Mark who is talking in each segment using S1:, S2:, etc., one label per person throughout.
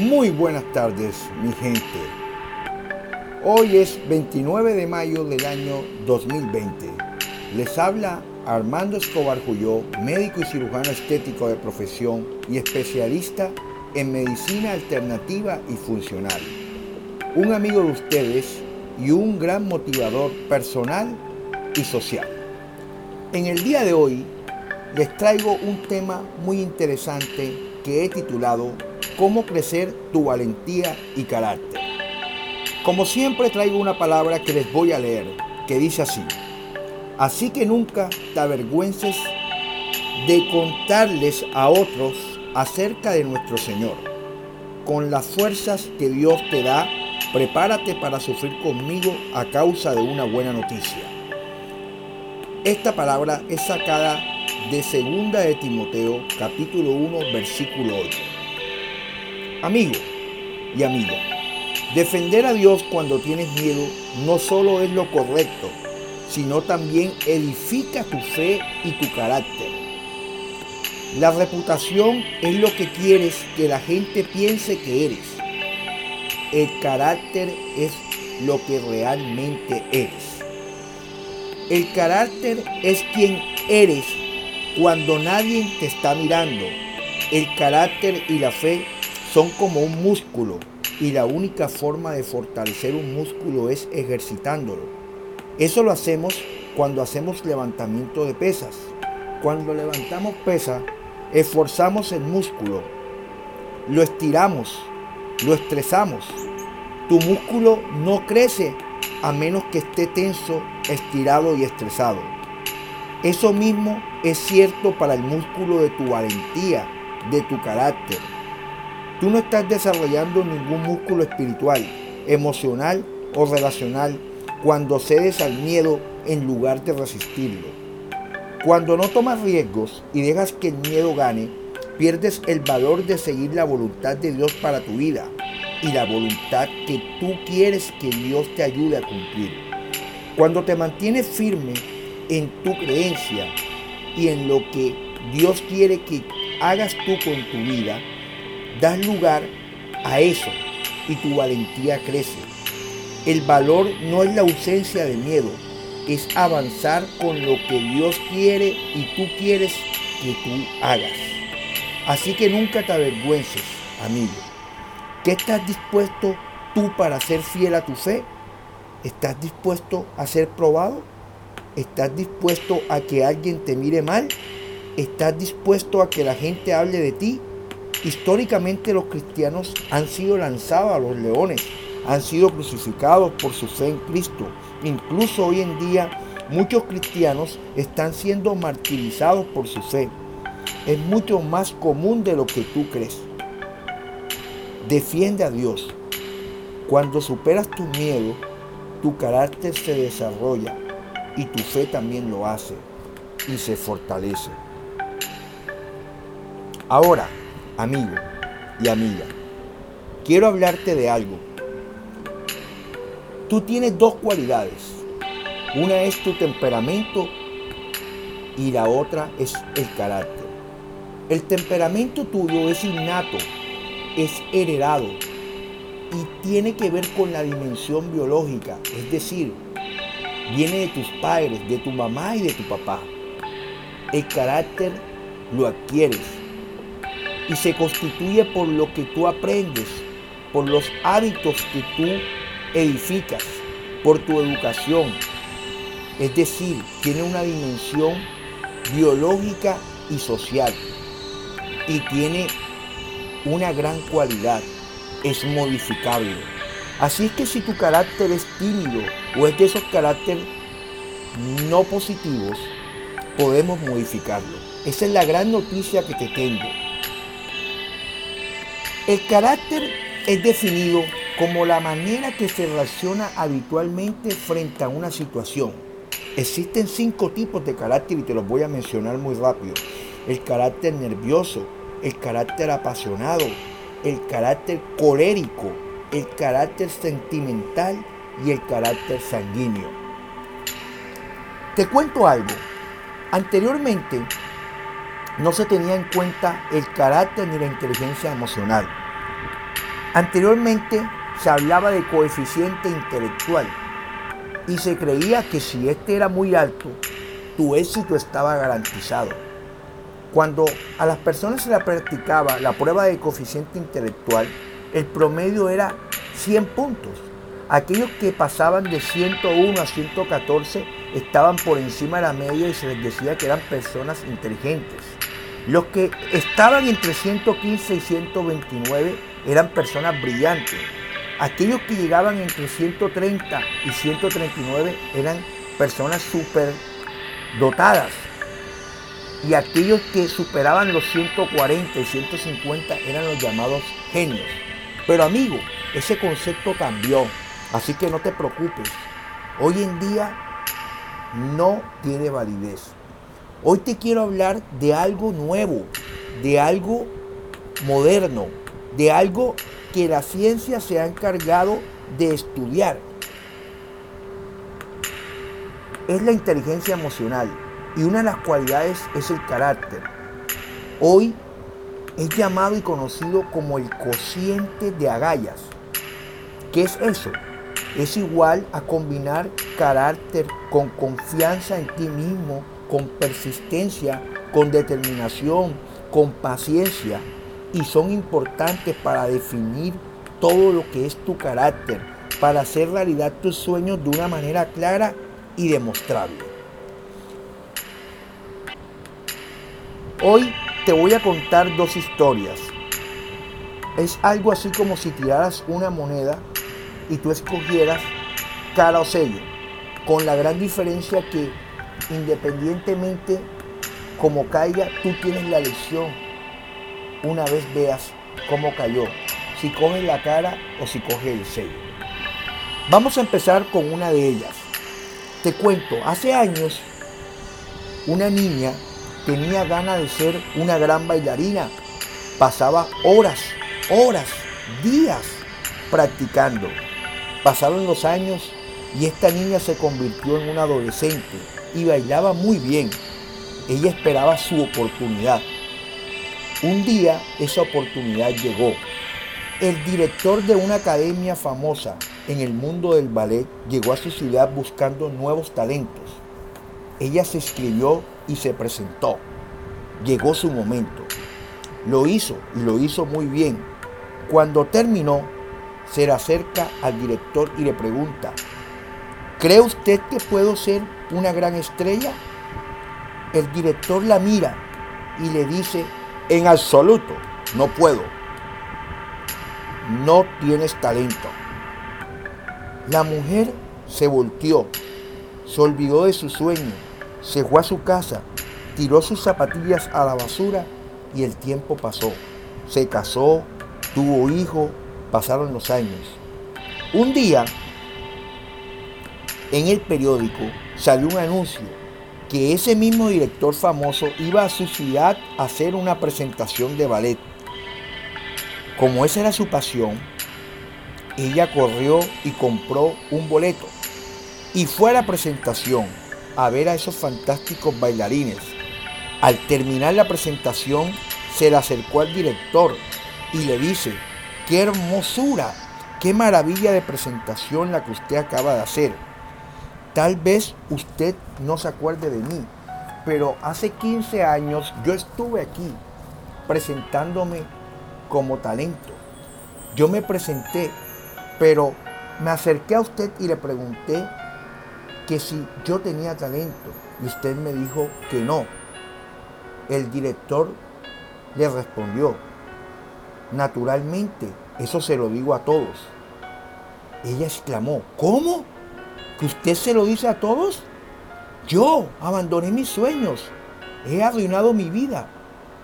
S1: Muy buenas tardes, mi gente. Hoy es 29 de mayo del año 2020. Les habla Armando Escobar Juyó, médico y cirujano estético de profesión y especialista en medicina alternativa y funcional. Un amigo de ustedes y un gran motivador personal y social. En el día de hoy les traigo un tema muy interesante que he titulado Cómo crecer tu valentía y carácter. Como siempre traigo una palabra que les voy a leer, que dice así. Así que nunca te avergüences de contarles a otros acerca de nuestro Señor. Con las fuerzas que Dios te da, prepárate para sufrir conmigo a causa de una buena noticia. Esta palabra es sacada de segunda de Timoteo, capítulo 1, versículo 8. Amigo y amiga, defender a Dios cuando tienes miedo no solo es lo correcto, sino también edifica tu fe y tu carácter. La reputación es lo que quieres que la gente piense que eres. El carácter es lo que realmente eres. El carácter es quien eres cuando nadie te está mirando. El carácter y la fe son como un músculo y la única forma de fortalecer un músculo es ejercitándolo. Eso lo hacemos cuando hacemos levantamiento de pesas. Cuando levantamos pesas, esforzamos el músculo, lo estiramos, lo estresamos. Tu músculo no crece a menos que esté tenso, estirado y estresado. Eso mismo es cierto para el músculo de tu valentía, de tu carácter. Tú no estás desarrollando ningún músculo espiritual, emocional o relacional cuando cedes al miedo en lugar de resistirlo. Cuando no tomas riesgos y dejas que el miedo gane, pierdes el valor de seguir la voluntad de Dios para tu vida y la voluntad que tú quieres que Dios te ayude a cumplir. Cuando te mantienes firme en tu creencia y en lo que Dios quiere que hagas tú con tu vida, das lugar a eso y tu valentía crece. El valor no es la ausencia de miedo, es avanzar con lo que Dios quiere y tú quieres que tú hagas. Así que nunca te avergüences, amigo. ¿Qué estás dispuesto tú para ser fiel a tu fe? ¿Estás dispuesto a ser probado? ¿Estás dispuesto a que alguien te mire mal? ¿Estás dispuesto a que la gente hable de ti? Históricamente los cristianos han sido lanzados a los leones, han sido crucificados por su fe en Cristo. Incluso hoy en día muchos cristianos están siendo martirizados por su fe. Es mucho más común de lo que tú crees. Defiende a Dios. Cuando superas tu miedo, tu carácter se desarrolla y tu fe también lo hace y se fortalece. Ahora, amigo y amiga, quiero hablarte de algo. Tú tienes dos cualidades. Una es tu temperamento y la otra es el carácter. El temperamento tuyo es innato, es heredado y tiene que ver con la dimensión biológica, es decir, viene de tus padres, de tu mamá y de tu papá. El carácter lo adquieres y se constituye por lo que tú aprendes, por los hábitos que tú edificas, por tu educación. Es decir, tiene una dimensión biológica y social y tiene una gran cualidad, es modificable. Así es que si tu carácter es tímido o es de esos caracteres no positivos, podemos modificarlo. Esa es la gran noticia que te tengo. El carácter es definido como la manera que se reacciona habitualmente frente a una situación. Existen cinco tipos de carácter y te los voy a mencionar muy rápido. El carácter nervioso, el carácter apasionado, el carácter colérico, el carácter sentimental y el carácter sanguíneo. Te cuento algo. Anteriormente no se tenía en cuenta el carácter ni la inteligencia emocional. Anteriormente se hablaba de coeficiente intelectual y se creía que si este era muy alto, tu éxito estaba garantizado. Cuando a las personas se le practicaba la prueba de coeficiente intelectual, el promedio era 100 puntos. Aquellos que pasaban de 101 a 114 estaban por encima de la media y se les decía que eran personas inteligentes. Los que estaban entre 115 y 129 eran personas brillantes. Aquellos que llegaban entre 130 y 139 eran personas súper dotadas. Y aquellos que superaban los 140 y 150 eran los llamados genios. Pero amigo, ese concepto cambió. Así que no te preocupes. Hoy en día no tiene validez. Hoy te quiero hablar de algo nuevo, de algo moderno, de algo que la ciencia se ha encargado de estudiar. Es la inteligencia emocional y una de las cualidades es el carácter. Hoy es llamado y conocido como el cociente de agallas. ¿Qué es eso? Es igual a combinar carácter con confianza en ti mismo, con persistencia, con determinación, con paciencia y son importantes para definir todo lo que es tu carácter, para hacer realidad tus sueños de una manera clara y demostrable. Hoy te voy a contar dos historias. Es algo así como si tiraras una moneda y tú escogieras cara o sello, con la gran diferencia que independientemente como caiga, tú tienes la lección una vez veas cómo cayó, si coges la cara o si coges el sello. Vamos a empezar con una de ellas. Te cuento, hace años una niña tenía ganas de ser una gran bailarina. Pasaba horas, horas, días practicando. Pasaron los años y esta niña se convirtió en una adolescente y bailaba muy bien. Ella esperaba su oportunidad. Un día esa oportunidad llegó. El director de una academia famosa en el mundo del ballet llegó a su ciudad buscando nuevos talentos. Ella se escribió y se presentó. Llegó su momento. Lo hizo y lo hizo muy bien. Cuando terminó, se le acerca al director y le pregunta, ¿cree usted que puedo ser una gran estrella? El director la mira y le dice, en absoluto, no puedo. No tienes talento. La mujer se volteó, se olvidó de su sueño, se fue a su casa, tiró sus zapatillas a la basura y el tiempo pasó. Se casó, tuvo hijos, pasaron los años. Un día, en el periódico salió un anuncio que ese mismo director famoso iba a su ciudad a hacer una presentación de ballet. Como esa era su pasión, ella corrió y compró un boleto y fue a la presentación a ver a esos fantásticos bailarines. Al terminar la presentación, se le acercó al director y le dice, qué hermosura, qué maravilla de presentación la que usted acaba de hacer Tal vez usted no se acuerde de mí, pero hace 15 años yo estuve aquí presentándome como talento. Yo me presenté, pero me acerqué a usted y le pregunté que si yo tenía talento y usted me dijo que no. El director le respondió, naturalmente, eso se lo digo a todos. Ella exclamó, ¿cómo? Que usted se lo dice a todos. Yo abandoné mis sueños, he arruinado mi vida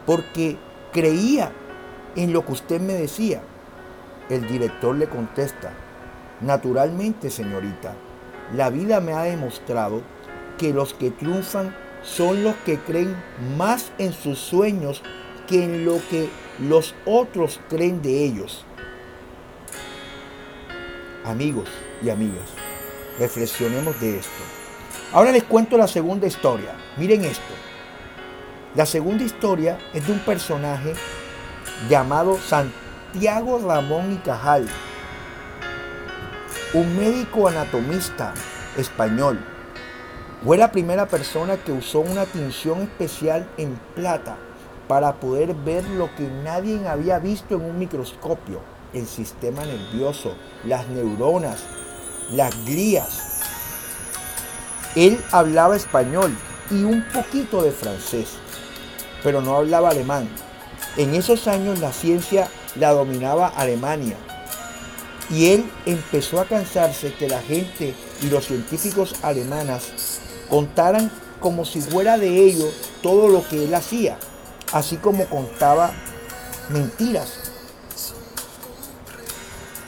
S1: porque creía en lo que usted me decía. El director le contesta, naturalmente señorita, la vida me ha demostrado que los que triunfan son los que creen más en sus sueños que en lo que los otros creen de ellos. Amigos y amigas, Reflexionemos de esto. Ahora les cuento la segunda historia. Miren esto. La segunda historia es de un personaje llamado Santiago Ramón y Cajal, un médico anatomista español, fue la primera persona que usó una tinción especial en plata para poder ver lo que nadie había visto en un microscopio, el sistema nervioso, las neuronas, las glías. Él hablaba español y un poquito de francés, pero no hablaba alemán. En esos años la ciencia la dominaba Alemania y él empezó a cansarse que la gente y los científicos alemanas contaran como si fuera de ellos todo lo que él hacía, así como contaba mentiras.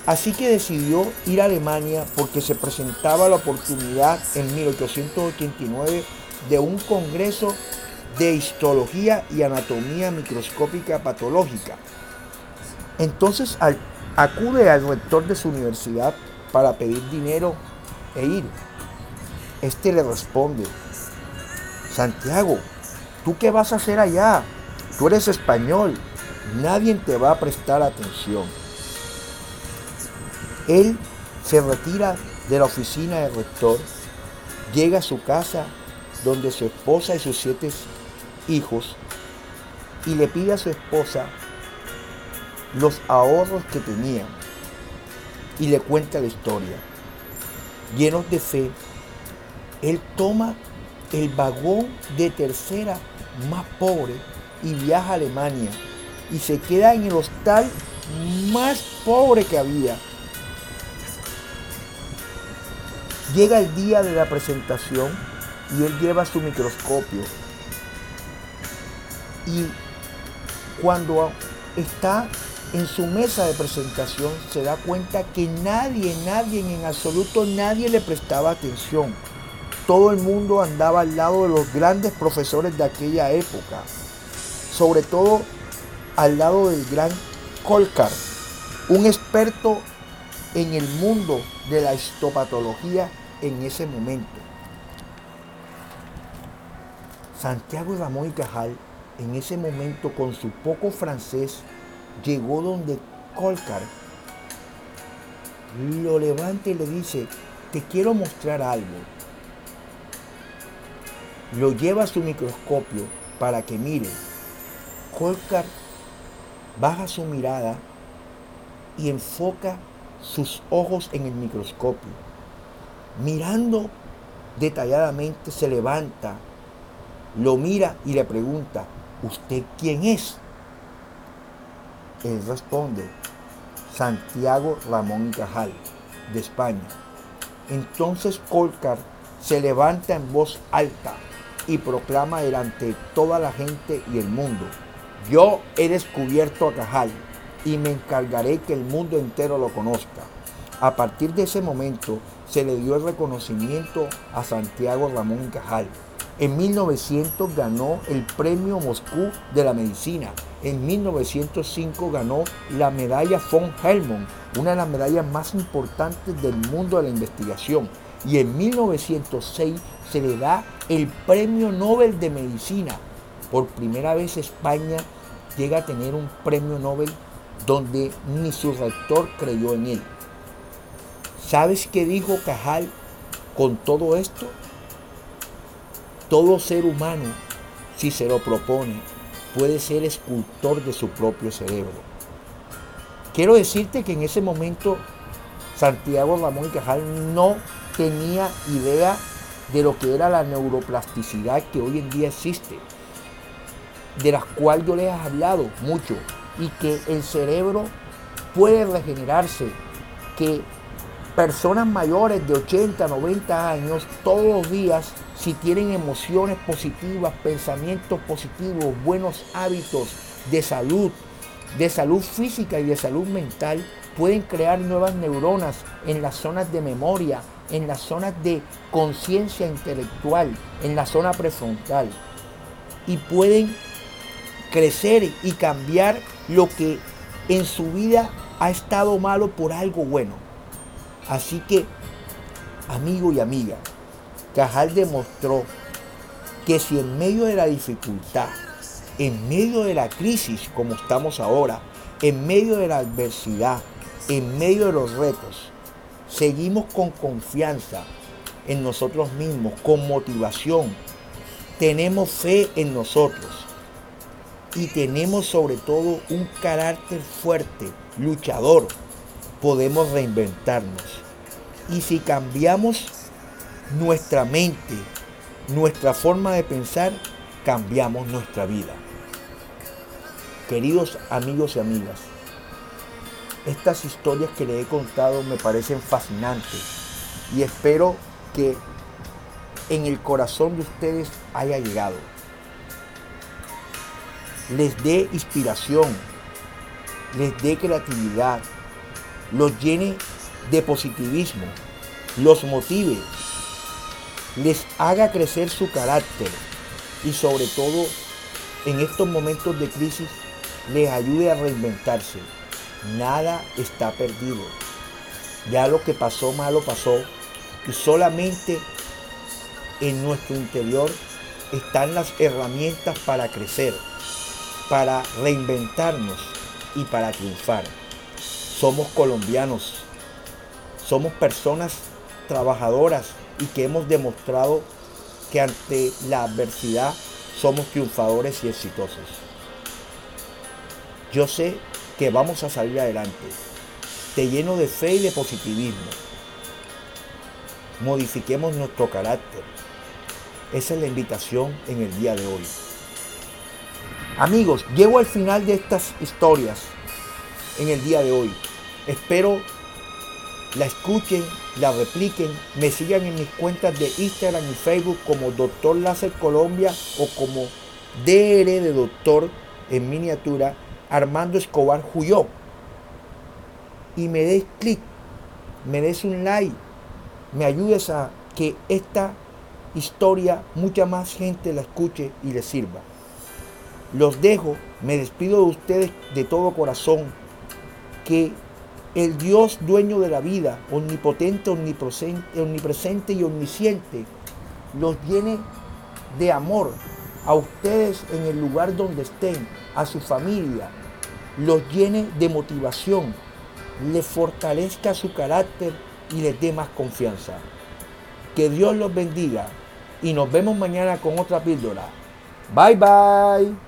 S1: Así que decidió ir a Alemania porque se presentaba la oportunidad en 1889 de un congreso de histología y anatomía microscópica patológica. Entonces acude al rector de su universidad para pedir dinero e ir. Este le responde, Santiago, ¿tú qué vas a hacer allá? Tú eres español, nadie te va a prestar atención. Él se retira de la oficina del rector, llega a su casa donde su esposa y sus siete hijos y le pide a su esposa los ahorros que tenían y le cuenta la historia. Llenos de fe, él toma el vagón de tercera más pobre y viaja a Alemania y se queda en el hostal más pobre que había. Llega el día de la presentación y él lleva su microscopio. Y cuando está en su mesa de presentación se da cuenta que nadie, nadie, en absoluto nadie le prestaba atención todo el mundo andaba al lado de los grandes profesores de aquella época, sobre todo al lado del gran Colcar, un experto en el mundo de la histopatología en ese momento. Santiago Ramón y Cajal, en ese momento, con su poco francés, llegó donde Colcar lo levanta y le dice, te quiero mostrar algo lo lleva a su microscopio para que mire. Colcar baja su mirada y enfoca sus ojos en el microscopio. Mirando detalladamente se levanta, lo mira y le pregunta, ¿usted quién es? Él responde, Santiago Ramón Cajal, de España. Entonces Colcar se levanta en voz alta y proclama delante toda la gente y el mundo, yo he descubierto a Cajal y me encargaré que el mundo entero lo conozca. A partir de ese momento se le dio el reconocimiento a Santiago Ramón Cajal. En 1900 ganó el Premio Moscú de la Medicina. En 1905 ganó la medalla von Helmont, una de las medallas más importantes del mundo de la investigación. Y en 1906 se le da el Premio Nobel de Medicina. Por primera vez España llega a tener un premio Nobel donde ni su rector creyó en él. ¿Sabes qué dijo Cajal con todo esto? Todo ser humano, si se lo propone, puede ser escultor de su propio cerebro. Quiero decirte que en ese momento Santiago Ramón Cajal no tenía idea de lo que era la neuroplasticidad que hoy en día existe, de las cuales yo les he hablado mucho, y que el cerebro puede regenerarse, que personas mayores de 80, 90 años, todos los días, si tienen emociones positivas, pensamientos positivos, buenos hábitos de salud, de salud física y de salud mental, pueden crear nuevas neuronas en las zonas de memoria, en las zonas de conciencia intelectual, en la zona prefrontal. Y pueden crecer y cambiar lo que en su vida ha estado malo por algo bueno. Así que, amigo y amiga, Cajal demostró que si en medio de la dificultad, en medio de la crisis como estamos ahora, en medio de la adversidad, en medio de los retos, seguimos con confianza en nosotros mismos, con motivación, tenemos fe en nosotros y tenemos sobre todo un carácter fuerte, luchador, podemos reinventarnos. Y si cambiamos nuestra mente, nuestra forma de pensar, cambiamos nuestra vida. Queridos amigos y amigas, estas historias que les he contado me parecen fascinantes y espero que en el corazón de ustedes haya llegado. Les dé inspiración, les dé creatividad, los llene de positivismo, los motive, les haga crecer su carácter y sobre todo en estos momentos de crisis les ayude a reinventarse. Nada está perdido. Ya lo que pasó malo pasó y solamente en nuestro interior están las herramientas para crecer, para reinventarnos y para triunfar. Somos colombianos, somos personas trabajadoras y que hemos demostrado que ante la adversidad somos triunfadores y exitosos. Yo sé que vamos a salir adelante. Te lleno de fe y de positivismo. Modifiquemos nuestro carácter. Esa es la invitación en el día de hoy. Amigos, llego al final de estas historias en el día de hoy. Espero la escuchen, la repliquen, me sigan en mis cuentas de Instagram y Facebook como Doctor Láser Colombia o como DR de Doctor en miniatura Armando Escobar Juyó. Y me des clic, me des un like, me ayudes a que esta historia mucha más gente la escuche y le sirva. Los dejo, me despido de ustedes de todo corazón, que el Dios dueño de la vida, omnipotente, omnipresente, y omnisciente, los llene de amor a ustedes en el lugar donde estén, a su familia, los llene de motivación, les fortalezca su carácter y les dé más confianza. Que Dios los bendiga y nos vemos mañana con otra píldora. Bye bye.